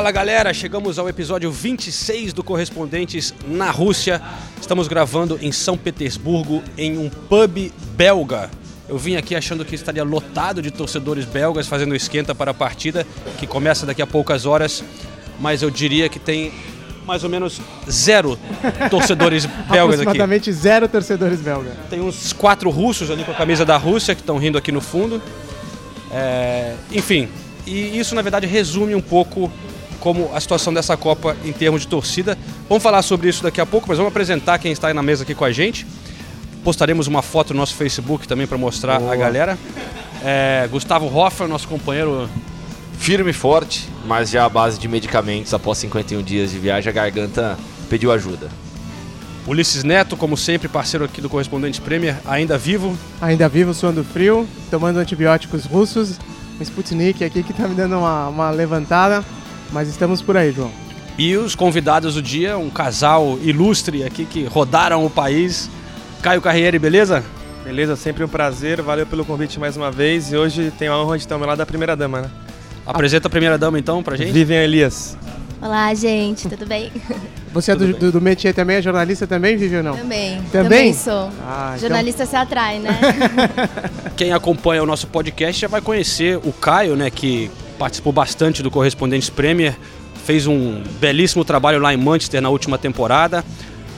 Fala galera, chegamos ao episódio 26 do Correspondentes na Rússia. Estamos gravando em São Petersburgo, em um pub belga. Eu vim aqui achando que estaria lotado de torcedores belgas fazendo esquenta para a partida, que começa daqui a poucas horas, mas eu diria que tem mais ou menos zero torcedores belgas aqui. Aproximadamente zero torcedores belgas. Tem uns quatro russos ali com a camisa da Rússia que estão rindo aqui no fundo. É, enfim, e isso na verdade resume um pouco como a situação dessa Copa em termos de torcida. Vamos falar sobre isso daqui a pouco, mas vamos apresentar quem está aí na mesa aqui com a gente. Postaremos uma foto no nosso Facebook também para mostrar Boa. a galera. É, Gustavo Hoffer, nosso companheiro. Firme e forte, mas já à base de medicamentos após 51 dias de viagem, a garganta pediu ajuda. Ulisses Neto, como sempre, parceiro aqui do Correspondente Premier, ainda vivo. Ainda vivo, suando frio, tomando antibióticos russos. Um Sputnik aqui que tá me dando uma, uma levantada. Mas estamos por aí, João. E os convidados do dia, um casal ilustre aqui que rodaram o país. Caio Carriere, beleza? Beleza, sempre um prazer, valeu pelo convite mais uma vez e hoje tenho a honra de estar ao meu lado da primeira dama, né? Apresenta a primeira dama então pra gente. Vivian Elias. Olá, gente, tudo bem? Você é do, do, do métier também? É jornalista também, Vivi ou não? Também. Também? sou. Ah, então- Jornalista se atrai, né? Quem acompanha o nosso podcast já vai conhecer o Caio, né, que participou bastante do Correspondentes Premier, fez um belíssimo trabalho lá em Manchester na última temporada.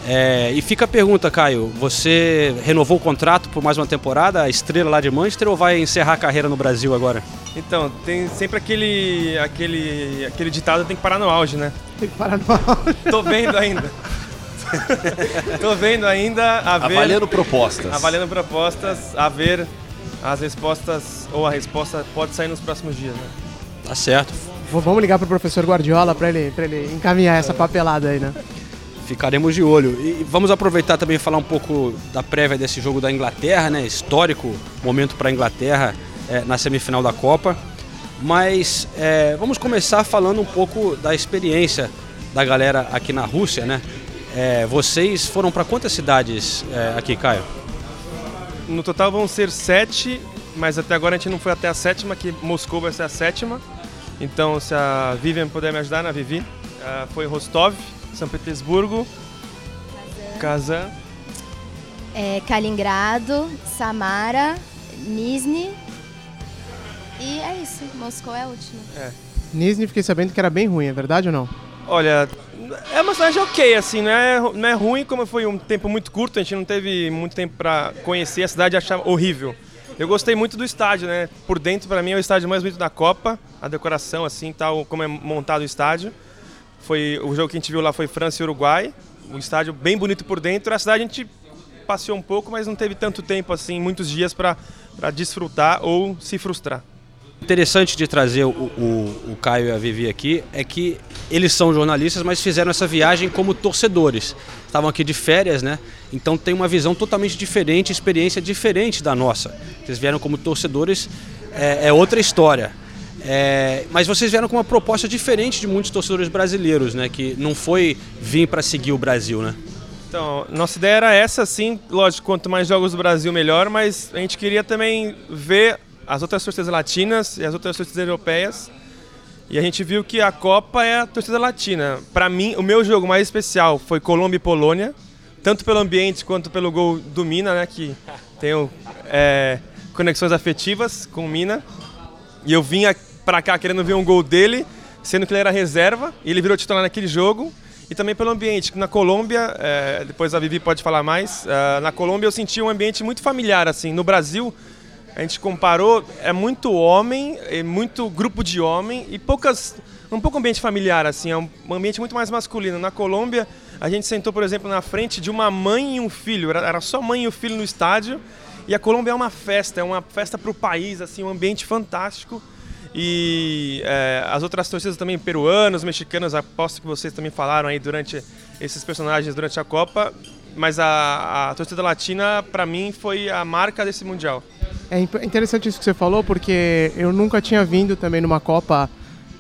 É, e fica a pergunta, Caio, você renovou o contrato por mais uma temporada, a estrela lá de Manchester, ou vai encerrar a carreira no Brasil agora? Então, tem sempre aquele, aquele, aquele ditado tem que parar no auge, né? Tem que parar no auge. Tô vendo ainda. Tô vendo ainda a ver, Avaliando propostas. avaliando propostas, a ver as respostas ou a resposta pode sair nos próximos dias, né? Tá certo. V- Vamos ligar pro professor Guardiola pra ele, pra ele encaminhar essa papelada aí, né? Ficaremos de olho. E vamos aproveitar também e falar um pouco da prévia desse jogo da Inglaterra, né? Histórico momento para a Inglaterra é, na semifinal da Copa. Mas é, vamos começar falando um pouco da experiência da galera aqui na Rússia, né? É, vocês foram para quantas cidades é, aqui, Caio? No total vão ser sete, mas até agora a gente não foi até a sétima, que Moscou vai ser a sétima. Então, se a Vivian puder me ajudar, na Vivi, ah, foi Rostov, São Petersburgo, Kazan, É, Kaliningrado, Samara, Nizhny e é isso. Moscou é a última. Nizhny, fiquei sabendo que era bem ruim, é verdade ou não? Olha, é uma cidade ok, assim, não é, não é ruim, como foi um tempo muito curto, a gente não teve muito tempo para conhecer a cidade e achar horrível. Eu gostei muito do estádio, né? Por dentro, para mim, é o estádio mais bonito da Copa, a decoração, assim, tal, como é montado o estádio. Foi, o jogo que a gente viu lá foi França e Uruguai, um estádio bem bonito por dentro. A cidade a gente passeou um pouco, mas não teve tanto tempo, assim, muitos dias para desfrutar ou se frustrar. Interessante de trazer o, o, o Caio e a Vivi aqui é que eles são jornalistas, mas fizeram essa viagem como torcedores. Estavam aqui de férias, né? Então tem uma visão totalmente diferente, experiência diferente da nossa. Vocês vieram como torcedores, é, é outra história. É, mas vocês vieram com uma proposta diferente de muitos torcedores brasileiros, né? Que não foi vir para seguir o Brasil, né? Então, nossa ideia era essa, sim. Lógico, quanto mais jogos do Brasil, melhor, mas a gente queria também ver as outras torcidas latinas e as outras torcidas europeias. E a gente viu que a Copa é a torcida latina. Para mim, o meu jogo mais especial foi Colômbia e Polônia, tanto pelo ambiente quanto pelo gol do Mina, né, que tenho é, conexões afetivas com o Mina. E eu vinha para cá querendo ver um gol dele, sendo que ele era reserva, e ele virou titular naquele jogo. e também pelo ambiente. Na Colômbia, é, depois a Vivi pode falar mais, é, na Colômbia eu senti um ambiente muito familiar, assim. No Brasil, a gente comparou, é muito homem, é muito grupo de homem e poucas, um pouco ambiente familiar, assim, é um ambiente muito mais masculino. Na Colômbia, a gente sentou, por exemplo, na frente de uma mãe e um filho, era, era só mãe e o filho no estádio, e a Colômbia é uma festa, é uma festa para o país, assim, um ambiente fantástico. E é, as outras torcidas também, peruanos, mexicanos, aposto que vocês também falaram aí durante esses personagens durante a Copa. Mas a, a torcida latina, para mim, foi a marca desse Mundial. É interessante isso que você falou, porque eu nunca tinha vindo também numa Copa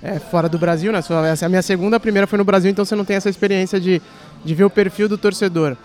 é, fora do Brasil, né? É a minha segunda, a primeira foi no Brasil, então você não tem essa experiência de, de ver o perfil do torcedor.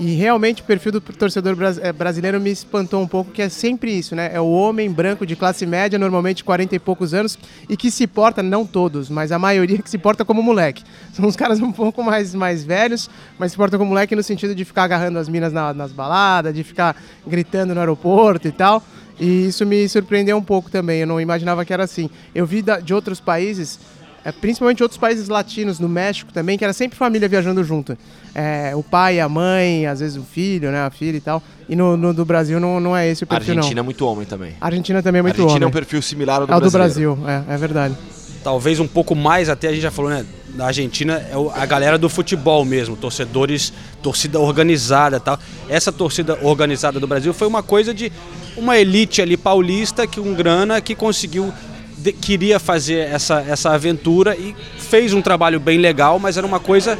E realmente o perfil do torcedor eh, brasileiro me espantou um pouco, que é sempre isso, né? É o homem branco de classe média, normalmente 40 e poucos anos, e que se porta, não todos, mas a maioria que se porta como moleque. São uns caras um pouco mais, mais velhos, mas se portam como moleque no sentido de ficar agarrando as minas na, nas baladas, de ficar gritando no aeroporto e tal. E isso me surpreendeu um pouco também, eu não imaginava que era assim. Eu vi da, de outros países é, principalmente outros países latinos, no México também, que era sempre família viajando junto. É, o pai, a mãe, às vezes o filho, né, a filha e tal. E no, no do Brasil não, não é esse o perfil, Argentina não. é muito homem também. A Argentina também é muito Argentina homem. é um perfil similar ao do, ao do. Brasil. É, é verdade. Talvez um pouco mais, até a gente já falou, né? Na Argentina é a galera do futebol mesmo, torcedores, torcida organizada tal. Essa torcida organizada do Brasil foi uma coisa de uma elite ali paulista que um grana que conseguiu de, queria fazer essa, essa aventura e fez um trabalho bem legal, mas era uma coisa,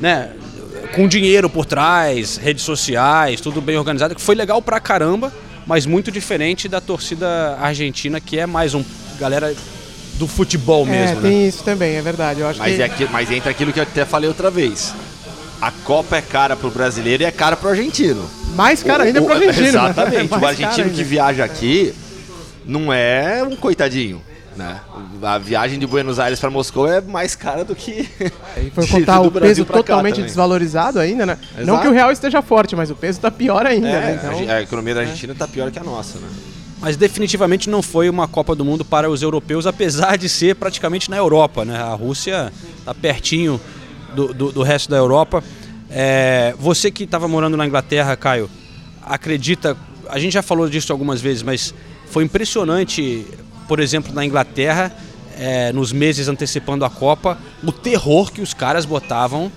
né, com dinheiro por trás, redes sociais, tudo bem organizado, que foi legal pra caramba, mas muito diferente da torcida argentina, que é mais um galera do futebol é, mesmo, é, né? tem isso também, é verdade. Eu acho mas, que... é aqui, mas entra aquilo que eu até falei outra vez. A Copa é cara pro brasileiro e é cara pro argentino. Mais cara ainda o, pro argentino. Exatamente. É o argentino que viaja aqui não é um coitadinho. Né? A viagem de Buenos Aires para Moscou é mais cara do que. E foi contar o peso totalmente desvalorizado ainda, né? Exato. Não que o real esteja forte, mas o peso está pior ainda. É, né? então, a economia da Argentina está é. pior que a nossa, né? Mas definitivamente não foi uma Copa do Mundo para os europeus, apesar de ser praticamente na Europa, né? A Rússia está pertinho do, do, do, resto da Europa. É, você que estava morando na Inglaterra, Caio, acredita? A gente já falou disso algumas vezes, mas foi impressionante por exemplo, na Inglaterra, é, nos meses antecipando a Copa, o terror que os caras botavam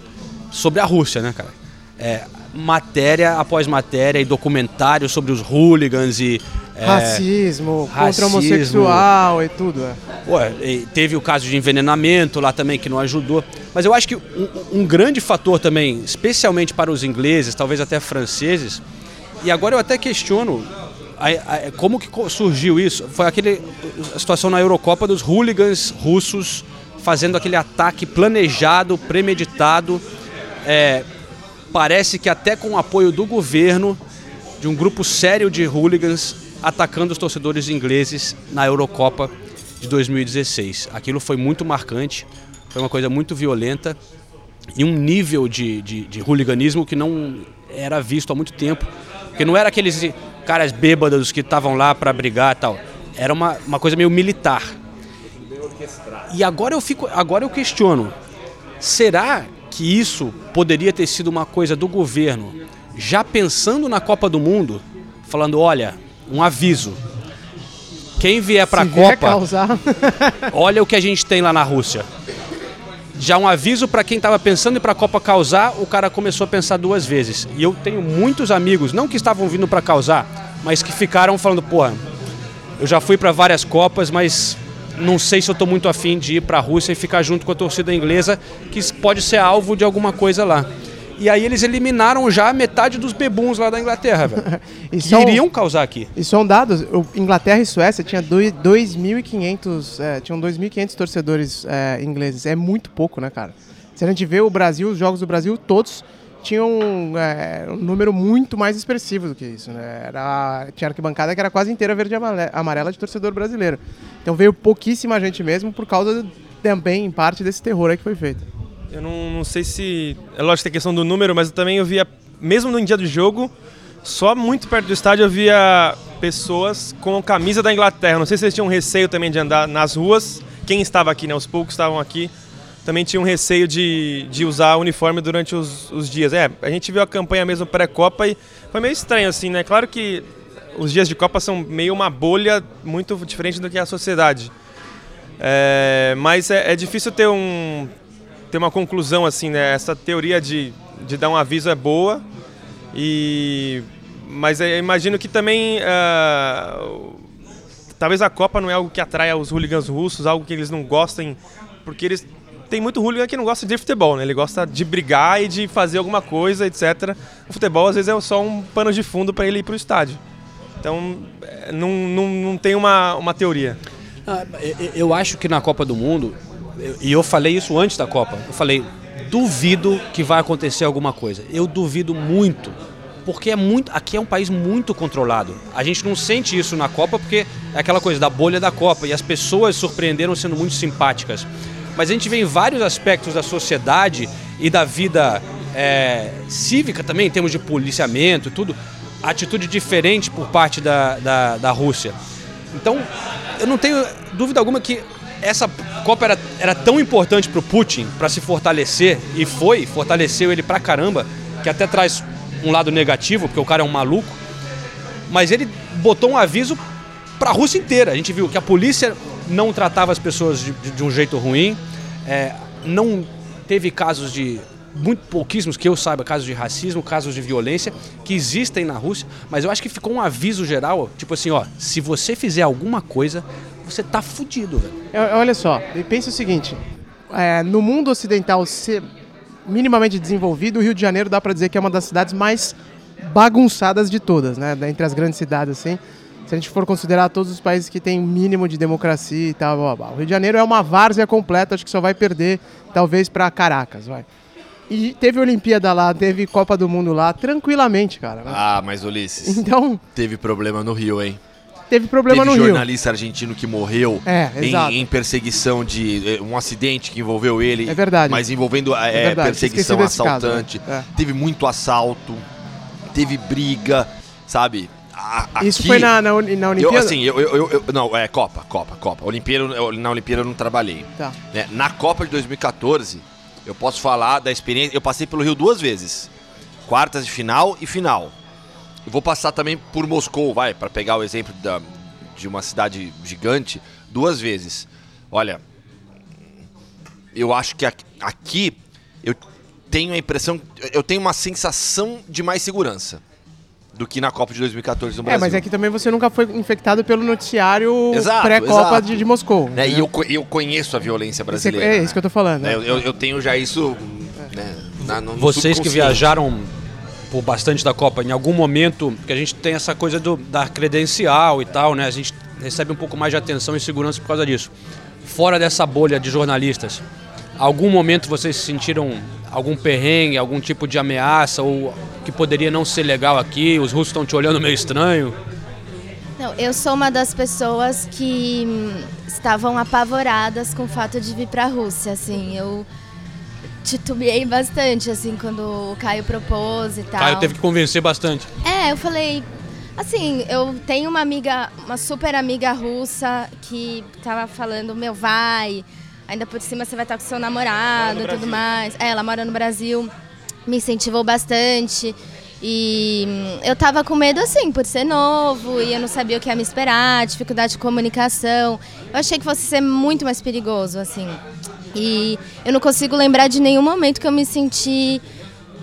sobre a Rússia, né, cara? É, matéria após matéria e documentário sobre os hooligans e. É, racismo, racismo, contra homossexual e tudo. É. Ué, teve o caso de envenenamento lá também que não ajudou. Mas eu acho que um, um grande fator também, especialmente para os ingleses, talvez até franceses, e agora eu até questiono como que surgiu isso? Foi aquele a situação na Eurocopa dos hooligans russos fazendo aquele ataque planejado, premeditado. É, parece que até com o apoio do governo, de um grupo sério de hooligans atacando os torcedores ingleses na Eurocopa de 2016. Aquilo foi muito marcante, foi uma coisa muito violenta e um nível de, de, de hooliganismo que não era visto há muito tempo. Porque não era aqueles caras bêbados que estavam lá para brigar e tal. Era uma, uma coisa meio militar. E agora eu fico, agora eu questiono, será que isso poderia ter sido uma coisa do governo, já pensando na Copa do Mundo, falando, olha, um aviso. Quem vier para a Copa, causar. olha o que a gente tem lá na Rússia. Já um aviso para quem estava pensando em para a Copa causar, o cara começou a pensar duas vezes. E eu tenho muitos amigos, não que estavam vindo para causar, mas que ficaram falando, porra, eu já fui para várias Copas, mas não sei se eu estou muito afim de ir para a Rússia e ficar junto com a torcida inglesa, que pode ser alvo de alguma coisa lá. E aí eles eliminaram já metade dos bebuns lá da Inglaterra, velho. que iriam causar aqui. E são dados, Inglaterra e Suécia tinha 2.500, é, tinham 2.500 torcedores é, ingleses. É muito pouco, né, cara? Se a gente vê o Brasil, os jogos do Brasil, todos tinham é, um número muito mais expressivo do que isso. Né? Era, tinha arquibancada que era quase inteira verde e amarela de torcedor brasileiro. Então veio pouquíssima gente mesmo por causa também, em parte, desse terror aí que foi feito. Eu não, não sei se. É lógico que tem questão do número, mas eu também eu via, mesmo no dia do jogo, só muito perto do estádio eu via pessoas com camisa da Inglaterra. Não sei se eles tinham receio também de andar nas ruas. Quem estava aqui, né? Os poucos estavam aqui. também tinha um receio de, de usar uniforme durante os, os dias. É, a gente viu a campanha mesmo pré-Copa e foi meio estranho, assim, né? Claro que os dias de Copa são meio uma bolha muito diferente do que a sociedade. É, mas é, é, difícil ter, um, ter uma conclusão, assim, né? Essa teoria de, de dar um aviso é boa, e, mas eu imagino que também... Uh, talvez a Copa não é algo que atraia os hooligans russos, algo que eles não gostem, porque eles tem muito hooligan que não gosta de futebol, né? Ele gosta de brigar e de fazer alguma coisa, etc. O futebol às vezes é só um pano de fundo para ele ir para o estádio. Então, é, não, não, não tem uma, uma teoria. Ah, eu acho que na Copa do Mundo, e eu falei isso antes da Copa, eu falei, duvido que vai acontecer alguma coisa. Eu duvido muito, porque é muito, aqui é um país muito controlado. A gente não sente isso na Copa porque é aquela coisa da bolha da Copa e as pessoas surpreenderam sendo muito simpáticas mas a gente vê em vários aspectos da sociedade e da vida é, cívica também, em termos de policiamento, tudo, atitude diferente por parte da, da, da Rússia. Então, eu não tenho dúvida alguma que essa Copa era, era tão importante para o Putin, para se fortalecer, e foi, fortaleceu ele pra caramba, que até traz um lado negativo, porque o cara é um maluco, mas ele botou um aviso para a Rússia inteira. A gente viu que a polícia não tratava as pessoas de, de, de um jeito ruim, é, não teve casos de muito pouquíssimos que eu saiba casos de racismo, casos de violência que existem na Rússia, mas eu acho que ficou um aviso geral, tipo assim, ó, se você fizer alguma coisa, você tá fudido, velho. É, olha só, pensa o seguinte, é, no mundo ocidental ser minimamente desenvolvido, o Rio de Janeiro dá para dizer que é uma das cidades mais bagunçadas de todas, né, entre as grandes cidades assim se a gente for considerar todos os países que têm mínimo de democracia e tal, blá, blá. o Rio de Janeiro é uma várzea completa, acho que só vai perder talvez para Caracas, vai. E teve Olimpíada lá, teve Copa do Mundo lá, tranquilamente, cara. Ah, mas Ulisses. Então. Teve problema no Rio, hein? Teve problema teve no Rio. Jornalista argentino que morreu é, em, em, perseguição de. Eh, um acidente que envolveu ele. É verdade. Mas envolvendo é, é verdade. perseguição assaltante. Caso, né? é. Teve muito assalto, teve briga, sabe? aqui, Isso foi na, na, na Olimpíada? Eu, assim, eu, eu, eu, Não, é Copa, Copa, Copa. Olimpíada, na Olimpíada eu não trabalhei. Tá. Né? Na Copa de 2014, eu posso falar da experiência. Eu passei pelo Rio duas vezes: quartas de final e final. Eu vou passar também por Moscou, vai, para pegar o exemplo da, de uma cidade gigante, duas vezes. Olha, eu acho que aqui eu tenho a impressão, eu tenho uma sensação de mais segurança do que na Copa de 2014 no Brasil. É, mas é que também você nunca foi infectado pelo noticiário pré-Copa de, de, Moscou. Né? Né? E eu, eu conheço a violência brasileira. É, é isso que eu tô falando. Né? Eu, eu, tenho já isso. Né, na, no Vocês que viajaram por bastante da Copa, em algum momento, que a gente tem essa coisa do, da credencial e tal, né? A gente recebe um pouco mais de atenção e segurança por causa disso. Fora dessa bolha de jornalistas, algum momento vocês se sentiram algum perrengue, algum tipo de ameaça ou que poderia não ser legal aqui? Os russos estão te olhando meio estranho? Não, eu sou uma das pessoas que hum, estavam apavoradas com o fato de vir para a Rússia, assim, eu titubeei bastante, assim, quando o Caio propôs e tal. Caio teve que convencer bastante. É, eu falei, assim, eu tenho uma amiga, uma super amiga russa que tava falando, meu, vai, ainda por cima você vai estar com seu namorado e tudo mais. É, ela mora no Brasil, me incentivou bastante. E hum, eu tava com medo assim, por ser novo e eu não sabia o que ia me esperar, dificuldade de comunicação. Eu achei que fosse ser muito mais perigoso, assim. E eu não consigo lembrar de nenhum momento que eu me senti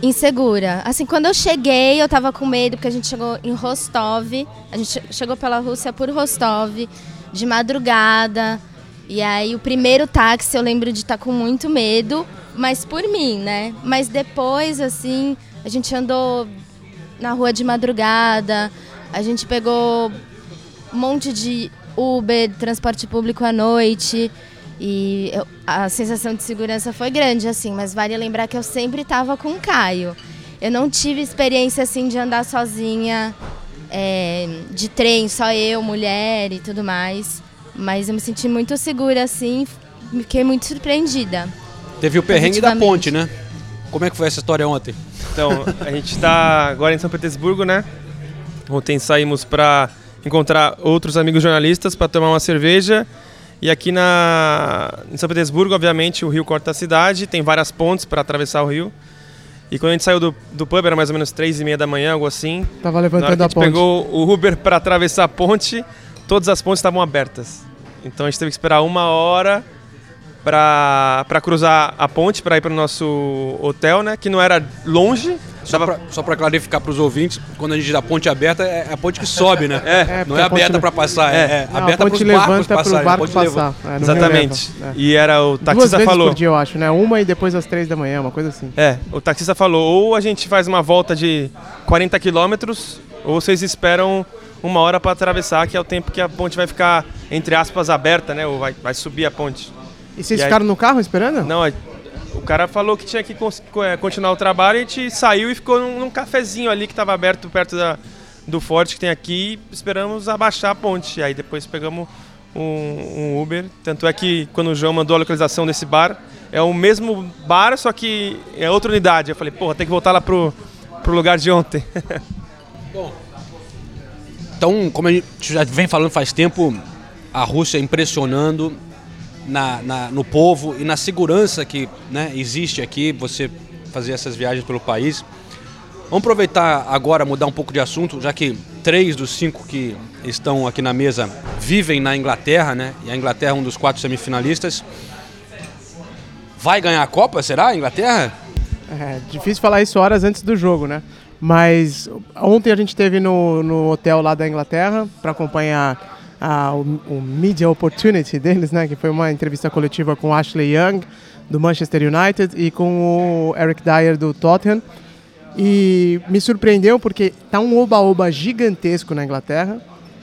insegura. Assim, quando eu cheguei, eu tava com medo, porque a gente chegou em Rostov, a gente chegou pela Rússia por Rostov, de madrugada. E aí o primeiro táxi eu lembro de estar tá com muito medo, mas por mim, né? Mas depois, assim, a gente andou na rua de madrugada, a gente pegou um monte de Uber, transporte público à noite. E eu, a sensação de segurança foi grande, assim, mas vale lembrar que eu sempre estava com o Caio. Eu não tive experiência, assim, de andar sozinha, é, de trem, só eu, mulher e tudo mais. Mas eu me senti muito segura, assim, fiquei muito surpreendida. Teve o perrengue da ponte, né? Como é que foi essa história ontem? Então, a gente está agora em São Petersburgo, né? Ontem saímos para encontrar outros amigos jornalistas para tomar uma cerveja E aqui na, em São Petersburgo, obviamente, o rio corta a cidade, tem várias pontes para atravessar o rio. E quando a gente saiu do, do pub, era mais ou menos três e meia da manhã, algo assim. Tava levantando a a gente ponte. pegou o Uber para atravessar a ponte, todas as pontes estavam abertas. Então a gente teve que esperar uma hora para cruzar a ponte, para ir para o nosso hotel, né? Que não era longe. Só só pra clarificar pros ouvintes, quando a gente dá ponte aberta, é a ponte que sobe, né? É. É, Não é aberta pra passar, é, é Não, aberta a pros ponte barcos levanta para passarem. os a barcos ponte leva- passar. É, Exatamente. releva, é. E era o Duas taxista vezes falou. por dia, eu acho, né? Uma e depois às três da manhã, uma coisa assim. É, o taxista falou, ou a gente faz uma volta de 40 quilômetros, ou vocês esperam uma hora para atravessar, que é o tempo que a ponte vai ficar, entre aspas, aberta, né? Ou vai, vai subir a ponte. E vocês E aí- ficaram no carro esperando? Não, a- o cara falou que tinha que é, continuar o trabalho e a gente saiu e ficou num, num cafezinho ali que estava aberto perto da, do forte que tem aqui e esperamos abaixar a ponte. Aí depois pegamos um, um Uber. Tanto é que quando o João mandou a localização desse bar, é o mesmo bar, só que é outra unidade. Eu falei, porra, tem que voltar lá pro, pro lugar de ontem. Então, como a gente já vem falando faz tempo, a Rússia impressionando na, na- no povo e na segurança que né, existe aqui, você fazer essas viagens pelo país. Vamos aproveitar agora, mudar um pouco de assunto, já que três dos cinco que estão aqui na mesa vivem na Inglaterra, né? E a Inglaterra é um dos quatro semifinalistas. Vai ganhar a Copa, será, a Inglaterra? É difícil falar isso horas antes do jogo, né? Mas ontem a gente esteve no, no hotel lá da Inglaterra para acompanhar a- o, o Media Opportunity deles, né? Que foi uma entrevista coletiva com Ashley Young, do Manchester United, e com o Eric Dyer, do Tottenham. E me surpreendeu porque tá um oba-oba gigantesco na Inglaterra.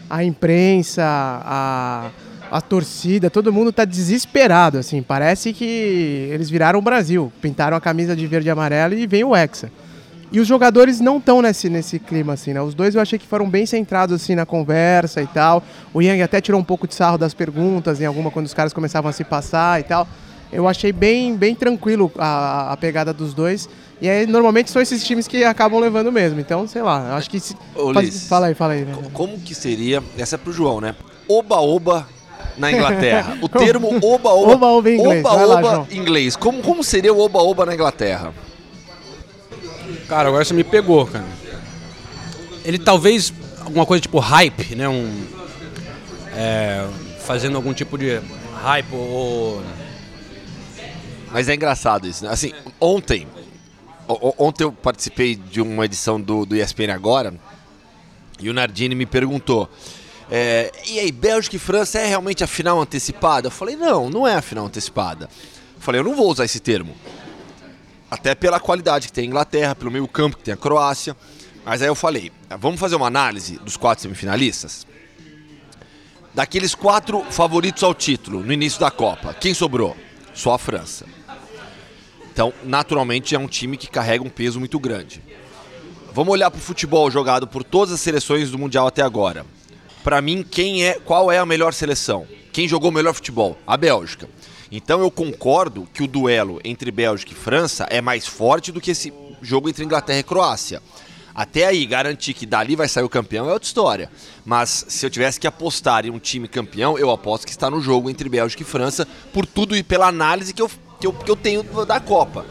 A imprensa, a, a torcida, todo mundo tá desesperado, assim. Parece que eles viraram o Brasil. Pintaram a camisa de verde e amarelo e vem o Hexa. E os jogadores não estão nesse, nesse clima, assim, né? Os dois eu achei que foram bem centrados, assim, na conversa e tal. O Yang até tirou um pouco de sarro das perguntas, em alguma, quando os caras começavam a se passar e tal. Eu achei bem, bem tranquilo a, a pegada dos dois. E aí, normalmente são esses times que acabam levando mesmo. Então, sei lá, acho que... Se... Ô, Faz- Ulisses, Fala aí, fala aí. né? co- Como que seria, essa é pro João, né? Oba-oba na Inglaterra. O termo oba-oba. Oba-oba em inglês. Oba-oba inglês. Como, como seria o oba-oba na Inglaterra? Cara, agora você me pegou, cara. Ele talvez alguma coisa tipo hype, né? Um, é, fazendo algum tipo de hype ou Mas é engraçado isso, né? Assim, ontem, ontem eu participei de uma edição do, do ESPN Agora e o Nardini me perguntou: é, e aí, Bélgica e França é realmente a final antecipada? Eu falei: não, não é a final antecipada. Eu falei: eu não vou usar esse termo. Até pela qualidade que tem a Inglaterra, pelo meio campo que tem a Croácia. Mas aí eu falei: vamos fazer uma análise dos quatro semifinalistas? Daqueles quatro favoritos ao título no início da Copa, quem sobrou? Só a França. Então, naturalmente, é um time que carrega um peso muito grande. Vamos olhar para o futebol jogado por todas as seleções do Mundial até agora. Para mim, quem é, qual é a melhor seleção? Quem jogou o melhor futebol? A Bélgica. Então eu concordo que o duelo entre Bélgica e França é mais forte do que esse jogo entre Inglaterra e Croácia. Até aí, garantir que dali vai sair o campeão é outra história. Mas se eu tivesse que apostar em um time campeão, eu aposto que está no jogo entre Bélgica e França, por tudo e pela análise que eu, que eu, que eu tenho da Copa.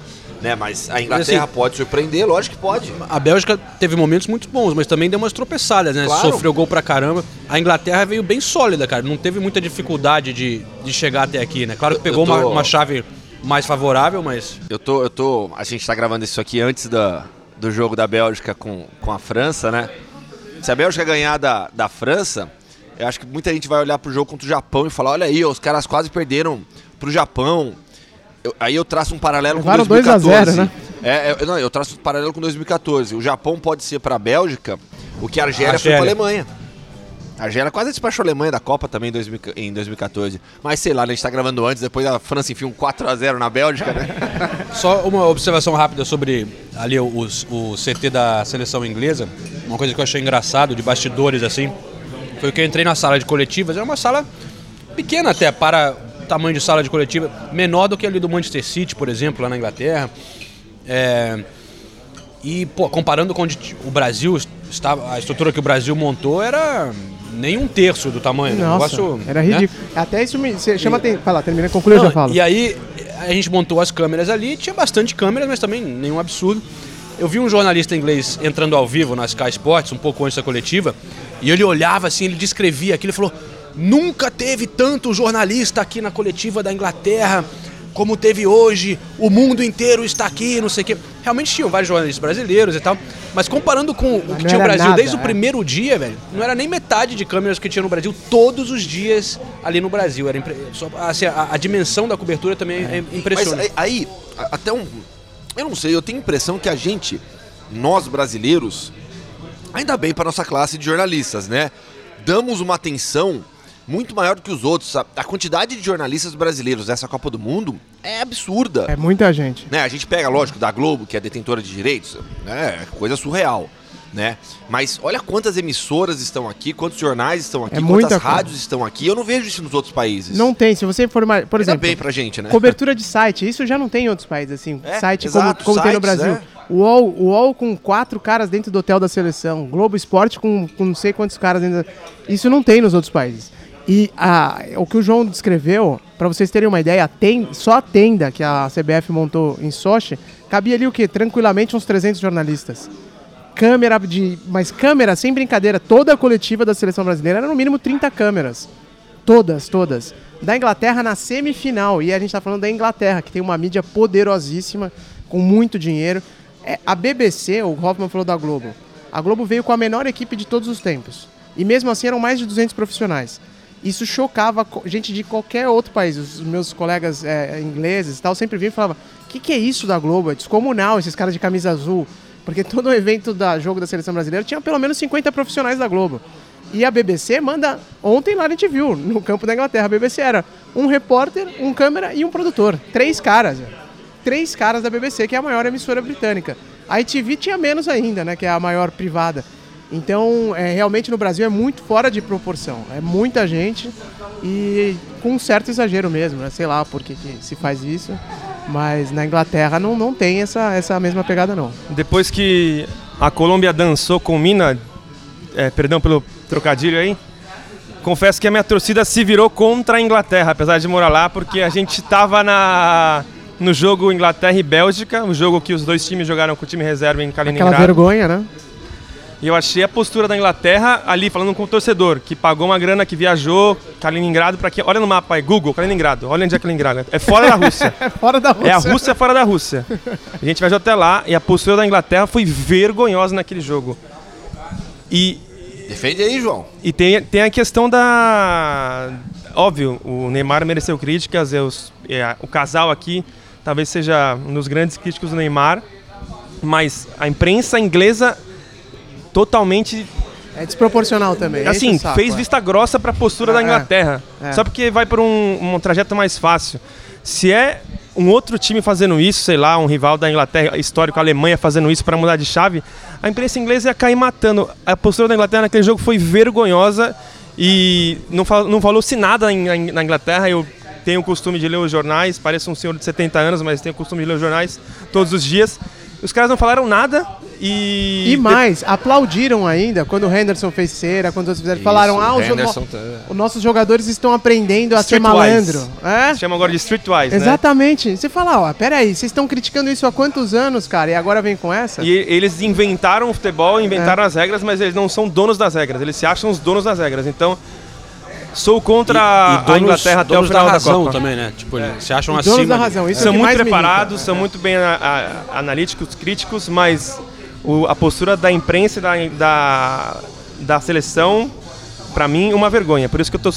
Né? Mas a Inglaterra assim- pode surpreender, lógico que pode. A Bélgica teve momentos muito bons, mas também deu umas tropeçadas, né? Claro. Sofreu gol pra caramba. A Inglaterra veio bem sólida, cara. Não teve muita dificuldade de, de chegar até aqui, né? Claro que pegou tô- uma, uma chave mais favorável, mas. Eu tô, eu tô. A gente tá gravando isso aqui antes da, do jogo da Bélgica com, com a França, né? Se a Bélgica ganhar da, da França, eu acho que muita gente vai olhar pro jogo contra o Japão e falar: olha aí, os caras quase perderam pro Japão. Eu- aí eu traço um paralelo Levaram com 2014. 2 a 0, né? É, é, não, eu traço um paralelo com 2014. O Japão pode ser pra Bélgica o que a Argélia, foi Argélia. pra Alemanha. A Argélia quase despachou a Alemanha da Copa também em 2000 em 2014. Mas sei lá, né, a gente tá gravando antes, depois a França enfia um 4x0 na Bélgica, né? Só uma observação rápida sobre ali o, os- o CT da seleção inglesa. Uma coisa que eu achei engraçado, de bastidores assim, foi que eu entrei na sala de coletivas. Era uma sala pequena até para tamanho de sala de coletiva, menor do que ali do Manchester City, por exemplo, lá na Inglaterra. É, E, pô, comparando com onde o Brasil estava, a estrutura que o Brasil montou era nem um terço do tamanho. né? Nossa, negócio, era né? ridículo. Até isso me você chama atenção. Fala, termina, conclui, eu já falo. E aí a gente montou as câmeras ali, tinha bastante câmeras, mas também nenhum absurdo. Eu vi um jornalista inglês entrando ao vivo na Sky Sports, um pouco antes da coletiva, e ele olhava assim, ele descrevia aquilo, ele falou: nunca teve tanto jornalista aqui na coletiva da Inglaterra como teve hoje, o mundo inteiro está aqui, não sei o quê. Realmente tinham vários jornalistas brasileiros e tal, mas comparando com o Mas que tinha o era Brasil nada, desde o é. primeiro dia, velho, não era nem metade de câmeras que tinha no Brasil todos os dias ali no Brasil. Era impre- só- assim, a, a dimensão da cobertura também é, Mas impressionante. aí, aí, até um. Eu não sei, eu tenho a impressão que a gente, nós brasileiros, ainda bem para nossa classe de jornalistas, né? Damos uma atenção muito maior do que os outros. A, a quantidade de jornalistas brasileiros nessa Copa do Mundo é absurda. É muita gente. Né? A gente pega, lógico, da Globo, que é detentora de direitos, né? é coisa surreal. Né? Mas olha quantas emissoras estão aqui, quantos jornais estão aqui, É quantas coisa. rádios estão aqui. Eu não vejo isso nos outros países. Não tem, se você for. Por exemplo, bem pra gente, né? cobertura de site, isso já não tem em outros países, assim. É, site exato, como, como tem no sites, Brasil. é. O UOL, o UOL com quatro caras dentro do hotel da seleção. Globo Esporte com, com não sei quantos caras dentro. da- Isso não tem nos outros países. E a, o que o João descreveu, pra vocês terem uma ideia, tem, só a tenda que a CBF montou em Sochi, cabia ali o quê? Tranquilamente uns 300 jornalistas. Câmera de. Mas câmera, sem brincadeira, toda a coletiva da seleção brasileira era no mínimo 30 câmeras. Todas, todas. Da Inglaterra na semifinal. E a gente tá falando da Inglaterra, que tem uma mídia poderosíssima, com muito dinheiro. É, a BBC, o Hoffman falou da Globo. A Globo veio com a menor equipe de todos os tempos. E mesmo assim eram mais de 200 profissionais. Isso chocava gente de qualquer outro país. Os meus colegas é, ingleses tal sempre vinham e falavam: o que, que é isso da Globo? É descomunal, esses caras de camisa azul. Porque todo evento da jogo da seleção brasileira tinha pelo menos 50 profissionais da Globo. E a BBC manda. Ontem lá a gente viu, no campo da Inglaterra, a BBC era um repórter, um câmera e um produtor. Três caras. Três caras da BBC, que é a maior emissora britânica. A ITV tinha menos ainda, né? Que é a maior privada. Então, é, realmente no Brasil é muito fora de proporção. É muita gente e com um certo exagero mesmo, né? Sei lá por que, que se faz isso. Mas na Inglaterra não, não tem essa, essa mesma pegada, não. Depois que a Colômbia dançou com Mina, é, perdão pelo trocadilho aí, confesso que a minha torcida se virou contra a Inglaterra, apesar de morar lá, porque a gente estava na no jogo Inglaterra e Bélgica, o jogo que os dois times jogaram com o time reserva em Aquela Kaliningrado. vergonha, né? E eu achei a postura da Inglaterra ali falando com o torcedor, que pagou uma grana, que viajou Kaliningrado para quê? Olha no mapa aí, Google, Kaliningrado. Olha onde é Kaliningrado. É fora da Rússia. É fora da Rússia. É a Rússia fora da Rússia. A gente viajou até lá e a postura da Inglaterra foi vergonhosa naquele jogo. E, Defende aí, João. e tem, tem a questão da. Óbvio, o Neymar mereceu críticas, eu, é, o casal aqui talvez seja um dos grandes críticos do Neymar, mas a imprensa inglesa totalmente É desproporcional também. enche assim, saco, fez é. vista grossa para a postura da É, Inglaterra. é. Só porque vai por um, um trajeto mais fácil. Se é um outro time fazendo isso, sei lá, um rival da Inglaterra histórico, a Alemanha fazendo isso para mudar de chave, a imprensa inglesa ia cair matando. A postura da Inglaterra naquele jogo foi vergonhosa e não, fal não falou-se nada na Inglaterra. Eu tenho o costume de ler os jornais, pareço um senhor de 70 anos, mas tenho o costume de ler os jornais todos os dias. Os caras não falaram nada e. E mais, aplaudiram ainda quando o Henderson fez cera, quando outros fizeram. falaram, ah, os, no- tá- os nossos jogadores estão aprendendo a ser malandro. É? Chama agora de Streetwise, né? Exatamente. Você fala, ó, peraí, vocês estão criticando isso há quantos anos, cara? E agora vem com essa? E eles inventaram o futebol, inventaram É. as regras, mas eles não são donos das regras. Eles se acham os donos das regras. Então, sou contra a Inglaterra até o donos final da da razão Copa. também, né? Tipo, eles se acham E acima. donos da razão. Isso é São muito preparados, são muito bem a- a- analíticos, críticos, mas o- a postura da imprensa e da, da, da seleção, pra mim, uma vergonha. Por isso que eu tô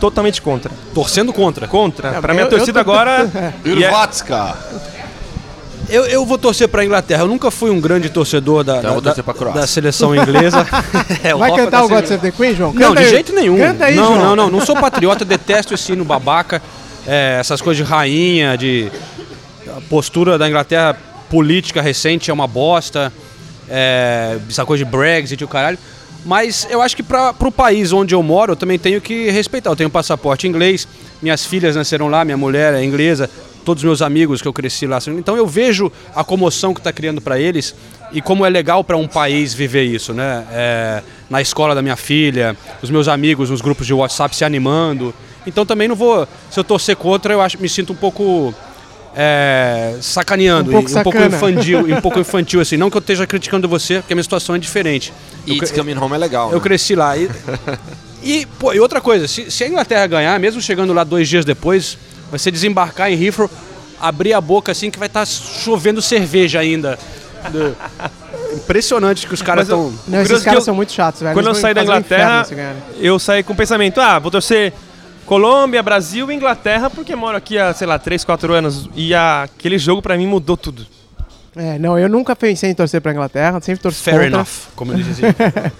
totalmente contra. Torcendo contra. Contra. É, pra minha eu- eu torcida tô- agora. é- Irvatska. Eu, eu vou torcer pra Inglaterra. Eu nunca fui um grande torcedor da, Então eu da, Croácia. da seleção inglesa. É, Vai cantar tá o God Save the Queen, João? Não, Canta de aí. jeito nenhum. Canta aí, não, João. não, não. Não sou patriota, detesto esse hino babaca. É, essas coisas de rainha, de. A postura da Inglaterra política recente é uma bosta. É, essa coisa de Brexit e o caralho. Mas eu acho que para o país onde eu moro, eu também tenho que respeitar. Eu tenho passaporte inglês, minhas filhas nasceram lá, minha mulher é inglesa. todos os meus amigos que eu cresci lá. Então eu vejo a comoção que está criando para eles e como é legal para um país viver isso, né? É, na escola da minha filha, os meus amigos nos grupos de WhatsApp se animando. Então também não vou, se eu torcer contra, eu acho, me sinto um pouco é, sacaneando, Um pouco e um pouco infantil, e um pouco infantil assim. Não que eu esteja criticando você, porque a minha situação é diferente. Eu It's Coming Home é legal. eu né? cresci lá. E, e, pô, e outra coisa, se, se a Inglaterra ganhar, mesmo chegando lá dois dias depois, você desembarcar em Heathrow, abrir a boca assim que vai estar chovendo cerveja ainda. Do- Impressionante que os caras estão. Esses caras eu- são muito chatos, velho. Quando eu saí da um inferno Inglaterra, eu saí com o pensamento, ah, vou torcer Colômbia, Brasil e Inglaterra, porque moro aqui há, sei lá, 3, 4 anos. E a- aquele jogo pra mim mudou tudo. É, não, eu nunca pensei em torcer pra Inglaterra, sempre torci Fair contra. enough, como eles diziam.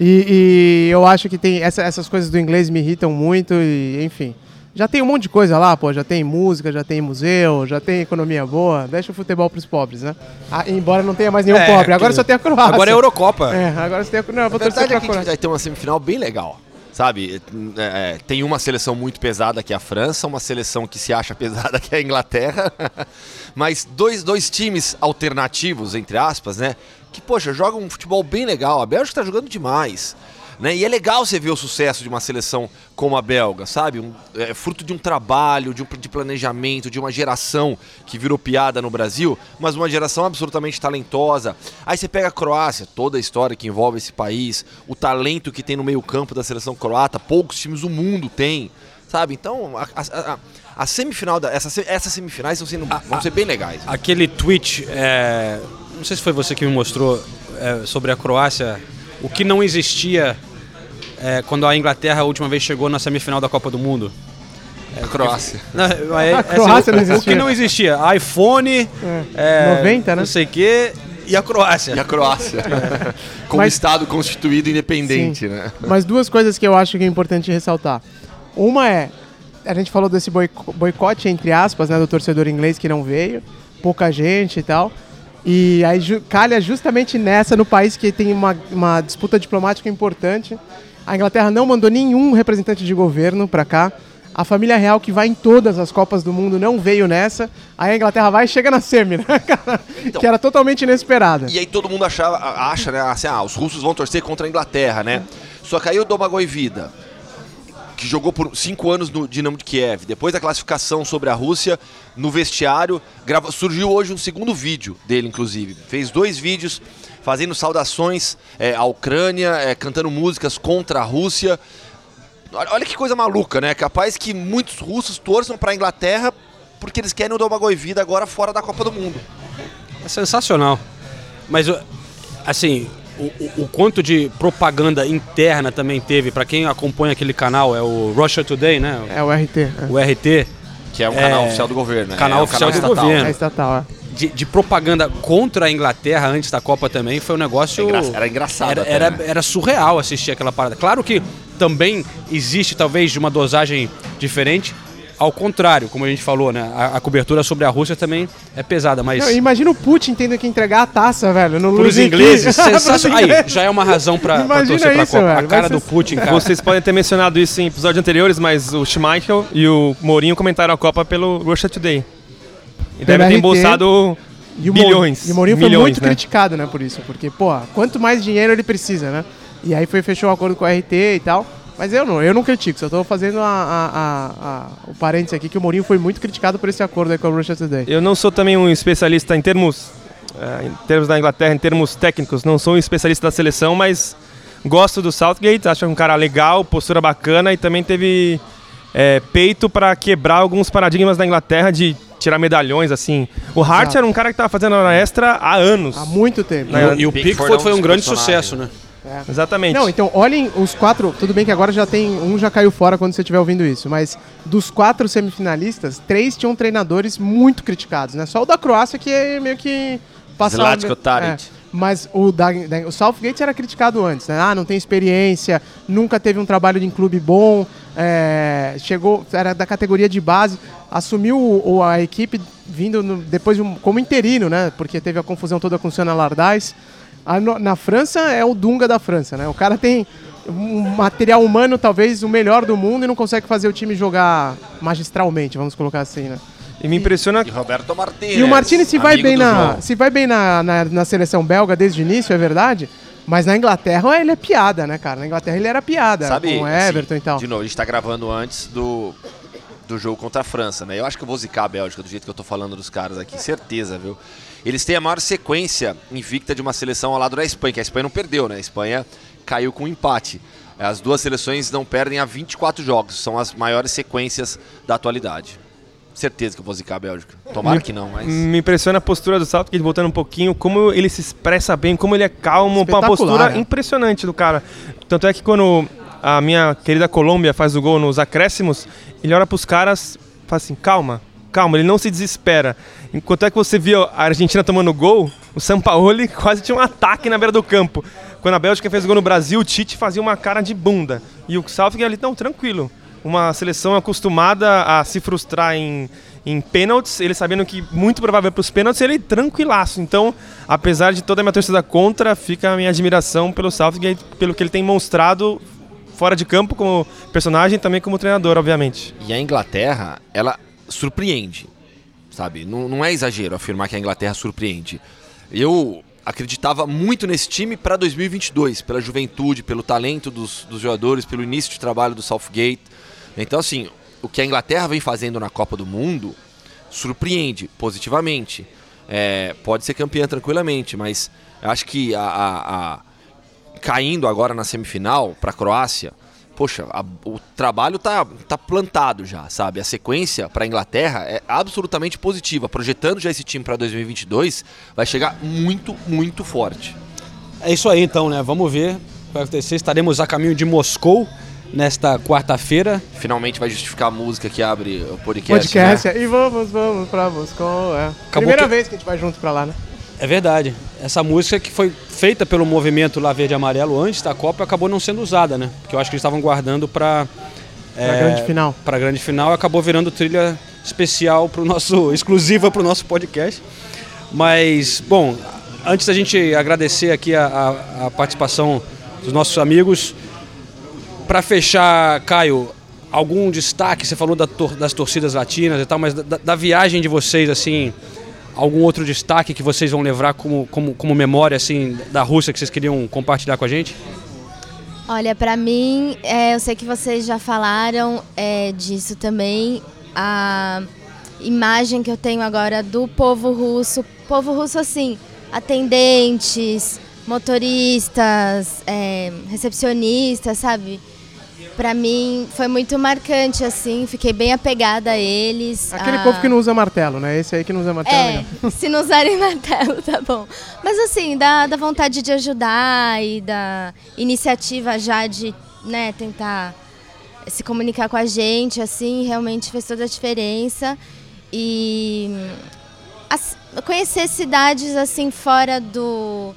E, e eu acho que tem essa- essas coisas do inglês me irritam muito e, enfim. Já tem um monte de coisa lá, pô. Já tem música, já tem museu, já tem economia boa. Deixa o futebol pros pobres, né? Ah, embora não tenha mais nenhum É, pobre. Agora que- só tem a Croácia. Agora é a Eurocopa. É, agora você tem a Não, eu vou torcer verdade pra é que a gente Croácia. vai ter uma semifinal bem legal. Sabe, É, é, tem uma seleção muito pesada que é a França, uma seleção que se acha pesada que é a Inglaterra, mas dois, dois times alternativos, entre aspas, né? Que, poxa, jogam um futebol bem legal. A Bélgica tá jogando demais. Né? E é legal você ver o sucesso de uma seleção como a belga, sabe? Um, é fruto de um trabalho, de um de planejamento, de uma geração que virou piada no Brasil, mas uma geração absolutamente talentosa. Aí você pega a Croácia, toda a história que envolve esse país, o talento que tem no meio-campo da seleção croata, poucos times do mundo têm, sabe? Então, a, a- a- semifinal da, essa, essas semifinais vão, sendo, vão ser bem legais. Aquele tweet, é, não sei se foi você que me mostrou, é, sobre a Croácia, o que não existia é, quando a Inglaterra a última vez chegou na semifinal da Copa do Mundo. Croácia. Não, é- é A Croácia não O que existia. não existia? iPhone, é, 90, né? não sei o quê, e a Croácia. E a Croácia. Como Mas- Estado constituído independente, né? Mas duas coisas que eu acho que é importante ressaltar. Uma é, a gente falou desse boico- boicote, entre aspas, né, do torcedor inglês que não veio, pouca gente e tal. E aí calha justamente nessa, no país que tem uma, uma disputa diplomática importante. A Inglaterra não mandou nenhum representante de governo para cá. A família real que vai em todas as Copas do Mundo não veio nessa. Aí a Inglaterra vai e chega na semi, né, cara? que era totalmente inesperada. E aí todo mundo achava, acha, né, assim, ah, os russos vão torcer contra a Inglaterra, né? Só que aí o Domagoj Vida, que jogou por cinco anos no Dinamo de Kiev, depois da classificação sobre a Rússia, no vestiário, grava- surgiu hoje um segundo vídeo dele, inclusive. Fez dois vídeos fazendo saudações é, à Ucrânia, é, cantando músicas contra a Rússia. Olha, que coisa maluca, né? Capaz que muitos russos torçam para a Inglaterra porque eles querem o Domagoj Vida agora fora da Copa do Mundo. É sensacional. Mas, o- assim, o, o- o quanto de propaganda interna também teve, pra quem acompanha aquele canal, é o Russia Today, né? É o RT, é. O RT, Que é um É, canal oficial do governo. né? canal é um oficial do estatal. governo. é estatal, é. De, de propaganda contra a Inglaterra antes da Copa também, foi um negócio. É engra- era engraçado Era, até, era, né? era surreal assistir aquela parada. Claro que também existe, talvez, de uma dosagem diferente. Ao contrário, como a gente falou, né? A, a cobertura sobre a Rússia também é pesada, mas. Não, imagina o Putin tendo que entregar a taça, velho, no Para os Luiz Henrique. ingleses, Pros sensacional. Aí, já é uma razão pra, pra Imagina torcer pra isso, Copa. velho, A cara do Putin, cara. Vocês podem ter mencionado isso em episódios anteriores, mas o Schmeichel e o Mourinho comentaram a Copa pelo Russia Today. E devem ter embolsado E o Mourinho- bilhões. E o Mourinho foi milhões, muito né? criticado, né, por isso. Porque, pô, quanto mais dinheiro ele precisa, né? E aí foi fechou o acordo com a RT e tal. Mas eu não, eu não critico, só tô fazendo a, a- a- o parênteses aqui que o Mourinho foi muito criticado por esse acordo com a Russia Today. Eu não sou também um especialista em termos, eh, em termos da Inglaterra, em termos técnicos, não sou um especialista da seleção, mas gosto do Southgate, acho um cara legal, postura bacana e também teve eh, peito para quebrar alguns paradigmas da Inglaterra de tirar medalhões assim. O Hart Exato. era um cara que tava fazendo hora extra há anos. Há muito tempo. E, o- e o Pickford Pickford é um foi um grande sucesso, né? Exatamente. Não, então olhem os quatro. Tudo bem que agora já tem. Um já caiu fora quando você estiver ouvindo isso. Mas dos quatro semifinalistas, três tinham treinadores muito criticados, né? Só o da Croácia que é meio que. passava- Zlatko Tadic. É, mas o, da, da- o Southgate era criticado antes, né? Ah, não tem experiência, nunca teve um trabalho em clube bom, é, chegou, era da categoria de base, assumiu o- a equipe vindo no- depois de como interino, né? Porque teve a confusão toda com o Senna Lardais. Na França é o Dunga da França, né? O cara tem um material humano talvez o melhor do mundo e não consegue fazer o time jogar magistralmente, vamos colocar assim, né? E me impressiona E Roberto Martinez. E o Martinez se vai bem, na, João. se vai bem na, na, na seleção belga desde o início, é verdade. Mas na Inglaterra ele é piada, né, cara? Na Inglaterra ele era piada, Sabe, com o Everton assim, e tal. De novo, a gente tá gravando antes do, do jogo contra a França, né? Eu acho que eu vou zicar a Bélgica do jeito que eu tô falando dos caras aqui, certeza, viu? Eles têm a maior sequência invicta de uma seleção ao lado da Espanha, que a Espanha não perdeu, né? A Espanha caiu com um empate. As duas seleções não perdem há 24 jogos, são as maiores sequências da atualidade. Certeza que eu vou zicar a Bélgica. Tomara que não, mas. Me impressiona a postura do Southgate, voltando um pouquinho, como ele se expressa bem, como ele é calmo, uma postura né? impressionante do cara. Tanto é que quando a minha querida Colômbia faz o gol nos acréscimos, ele olha pros caras e fala assim, calma, calma, ele não se desespera. Enquanto é que você viu a Argentina tomando gol, o Sampaoli quase tinha um ataque na beira do campo. Quando a Bélgica fez o gol no Brasil, o Tite fazia uma cara de bunda. E o Southgate ali, não, tranquilo. Uma seleção acostumada a se frustrar em, em pênaltis, ele sabendo que muito provável para os pênaltis, ele tranquilaço. Então, apesar de toda a minha torcida contra, fica a minha admiração pelo Southgate, pelo que ele tem mostrado fora de campo como personagem também como treinador, obviamente. E a Inglaterra, ela surpreende, sabe? Não, não é exagero afirmar que a Inglaterra surpreende. Eu acreditava muito nesse time para 2022, pela juventude, pelo talento dos, dos jogadores, pelo início de trabalho do Southgate. Então, assim, o que a Inglaterra vem fazendo na Copa do Mundo surpreende positivamente. É, pode ser campeã tranquilamente, mas acho que a- a- a caindo agora na semifinal para a Croácia, poxa, a- o trabalho tá, tá plantado já, sabe? A sequência para a Inglaterra é absolutamente positiva. Projetando já esse time para 2022, vai chegar muito, muito forte. É isso aí então, né? Vamos ver o que vai acontecer. Estaremos a caminho de Moscou nesta quarta-feira. Finalmente vai justificar a música que abre o podcast. Podcast, né? é. e vamos, vamos pra Moscou, é. Acabou Primeira que- vez que a gente vai junto pra lá, né? É verdade. Essa música que foi feita pelo movimento lá verde e amarelo antes da Copa acabou não sendo usada, né? Porque eu acho que eles estavam guardando para Pra grande final. Para grande final acabou virando trilha especial pro nosso exclusiva para o nosso podcast. Mas bom, antes da gente agradecer aqui a, a- a participação dos nossos amigos, para fechar, Caio, algum destaque? Você falou da tor- das torcidas latinas e tal, mas da, da viagem de vocês, assim, algum outro destaque que vocês vão levar como, como, como memória, assim, da Rússia que vocês queriam compartilhar com a gente? Olha, pra mim, é, eu sei que vocês já falaram é, disso também. A imagem que eu tenho agora do povo russo, povo russo assim, atendentes, motoristas, é, recepcionistas, sabe? Pra mim foi muito marcante, assim, fiquei bem apegada a eles. Aquele a- povo que não usa martelo, né? Esse aí que não usa martelo. é, se não usarem martelo, tá bom. Mas assim, da, da vontade de ajudar e da iniciativa já de né, tentar se comunicar com a gente, assim, realmente fez toda a diferença. E as- conhecer cidades assim fora do,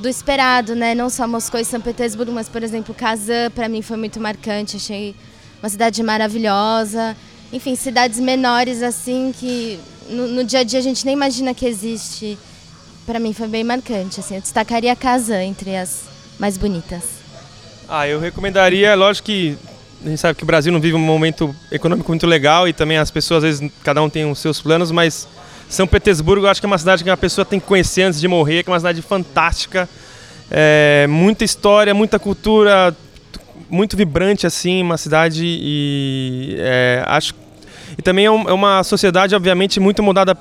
do esperado, né? Não só Moscou e São Petersburgo, mas por exemplo, Kazan para mim foi muito marcante, achei uma cidade maravilhosa. Enfim, cidades menores assim que no, no dia a dia a gente nem imagina que existe. Para mim foi bem marcante, assim. Eu destacaria Kazan entre as mais bonitas. Ah, eu recomendaria, lógico que a gente sabe que o Brasil não vive um momento econômico muito legal e também as pessoas, às vezes, cada um tem os seus planos, mas São Petersburgo eu acho que é uma cidade que a pessoa tem que conhecer antes de morrer, que é uma cidade fantástica, é, muita história, muita cultura, muito vibrante, assim, uma cidade e é, acho... E também é um- é uma sociedade, obviamente, muito mudada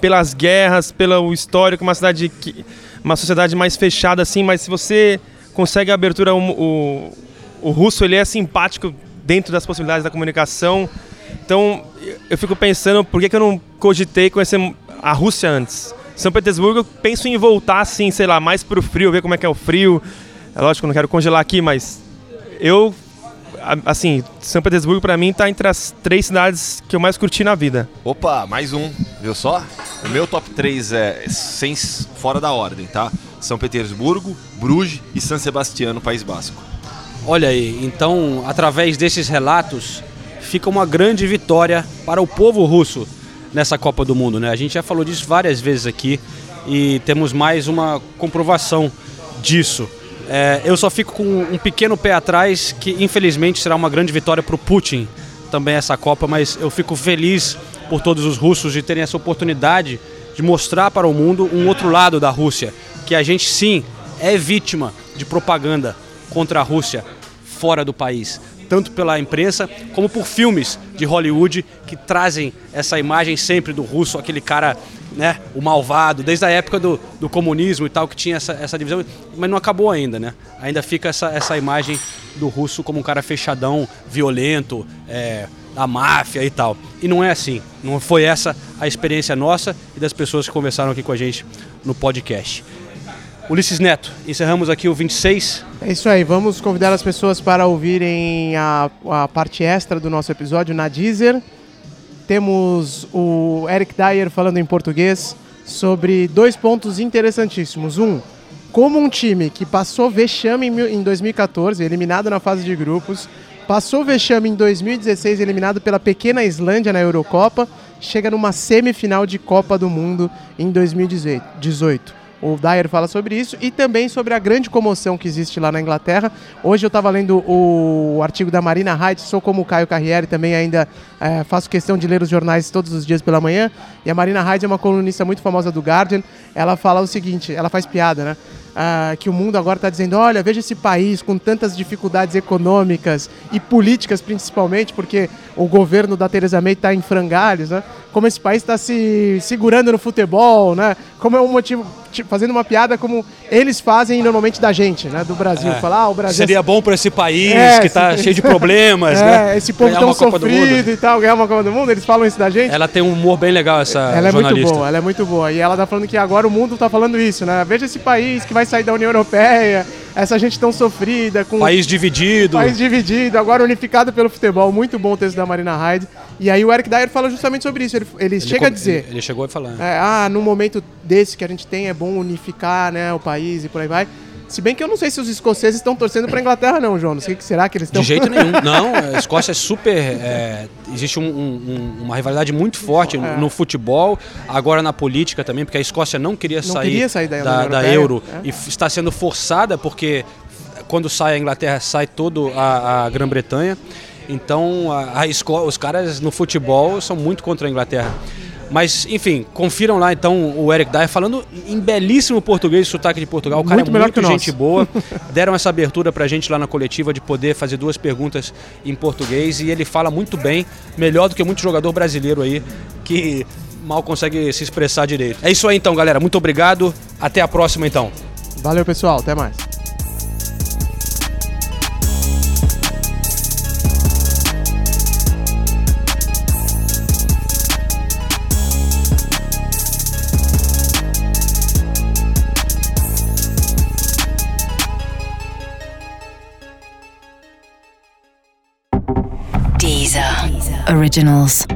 pelas guerras, pelo histórico, uma cidade que, uma sociedade mais fechada assim, mas se você consegue a abertura, o, o, o russo ele é simpático dentro das possibilidades da comunicação. Então eu- fico pensando por que, que eu não cogitei conhecer a Rússia antes. São Petersburgo, eu penso em voltar assim, sei lá, mais pro frio, ver como é que é o frio. É lógico eu não quero congelar aqui, mas eu assim, São Petersburgo pra mim tá entre as três cidades que eu mais curti na vida. Opa, mais um, viu só? O meu top 3 é sem, fora da ordem, tá? São Petersburgo, Bruges e San Sebastião, no País Basco. Olha aí, então, através desses relatos, fica uma grande vitória para o povo russo nessa Copa do Mundo, né? A gente já falou disso várias vezes aqui e temos mais uma comprovação disso. É, eu só fico com um pequeno pé atrás, que infelizmente será uma grande vitória para o Putin também essa Copa, mas eu fico feliz por todos os russos de terem essa oportunidade de mostrar para o mundo um outro lado da Rússia, que a gente sim é vítima de propaganda contra a Rússia fora do país, tanto pela imprensa como por filmes de Hollywood que trazem essa imagem sempre do russo, aquele cara, né, o malvado, desde a época do, do comunismo e tal, que tinha essa, essa divisão, mas não acabou ainda, né? Ainda fica essa, essa imagem do russo como um cara fechadão, violento, é, da máfia e tal. E não é assim. Não foi essa a experiência nossa e das pessoas que conversaram aqui com a gente no podcast. Ulisses Neto, encerramos aqui o 26. É isso aí, vamos convidar as pessoas para ouvirem a, a parte extra do nosso episódio na Deezer. Temos o Eric Dyer falando em português sobre dois pontos interessantíssimos. Um, como um time que passou vexame em 2014, eliminado na fase de grupos, passou vexame em 2016, eliminado pela pequena Islândia na Eurocopa, chega numa semifinal de Copa do Mundo em 2018. O Dyer fala sobre isso e também sobre a grande comoção que existe lá na Inglaterra. Hoje eu estava lendo o artigo da Marina Hyde, sou como o Caio Carriere, também ainda é, faço questão de ler os jornais todos os dias pela manhã. E a Marina Hyde é uma colunista muito famosa do Guardian. Ela fala o seguinte, ela faz piada, né? Uh, que o mundo agora está dizendo: olha, veja esse país com tantas dificuldades econômicas e políticas, principalmente, porque o governo da Theresa May está em frangalhos, né? Como esse país está se segurando no futebol, né? Como é um motivo, tipo, fazendo uma piada como eles fazem normalmente da gente, né? Do Brasil. É. Falar, ah, o Brasil. Seria bom para esse país É, que está cheio de problemas, é, né? esse povo Ganhar tão sofrido e tal, ganhar uma Copa do Mundo, eles falam isso da gente. Ela tem um humor bem legal, essa Ela é muito jornalista. boa, ela é muito boa. E ela tá falando que agora o mundo tá falando isso, né? Veja esse país que vai sair da União Europeia, essa gente tão sofrida, com País dividido. país dividido, agora unificado pelo futebol. Muito bom o texto da Marina Hyde. E aí o Eric Dyer fala justamente sobre isso. Ele, ele Ele chega a dizer. Ele, ele chegou a falar. É, ah, num momento desse que a gente tem, é bom unificar né, o país e por aí vai. Se bem que eu não sei se os escoceses estão torcendo pra Inglaterra, não, João. Não sei o que será que eles estão. De jeito nenhum. Não, a Escócia é super. é, existe um- um- um- uma rivalidade muito forte no- É. no futebol, agora na política também, porque a Escócia não queria Não sair, queria sair da da, Europeia, Euro é. e está sendo forçada porque quando sai a Inglaterra sai todo a, a Grã-Bretanha. Então a, a Escó- os caras no futebol são muito contra a Inglaterra. Mas, enfim, confiram lá então o Eric Dyer falando em belíssimo português, sotaque de Portugal. O cara Muito é muito gente boa. Deram essa abertura pra gente lá na coletiva de poder fazer duas perguntas em português e ele fala muito bem, melhor do que muito jogador brasileiro aí que mal consegue se expressar direito. É isso aí então, galera. Muito obrigado. Até a próxima então. Valeu, pessoal. Até mais. Originals.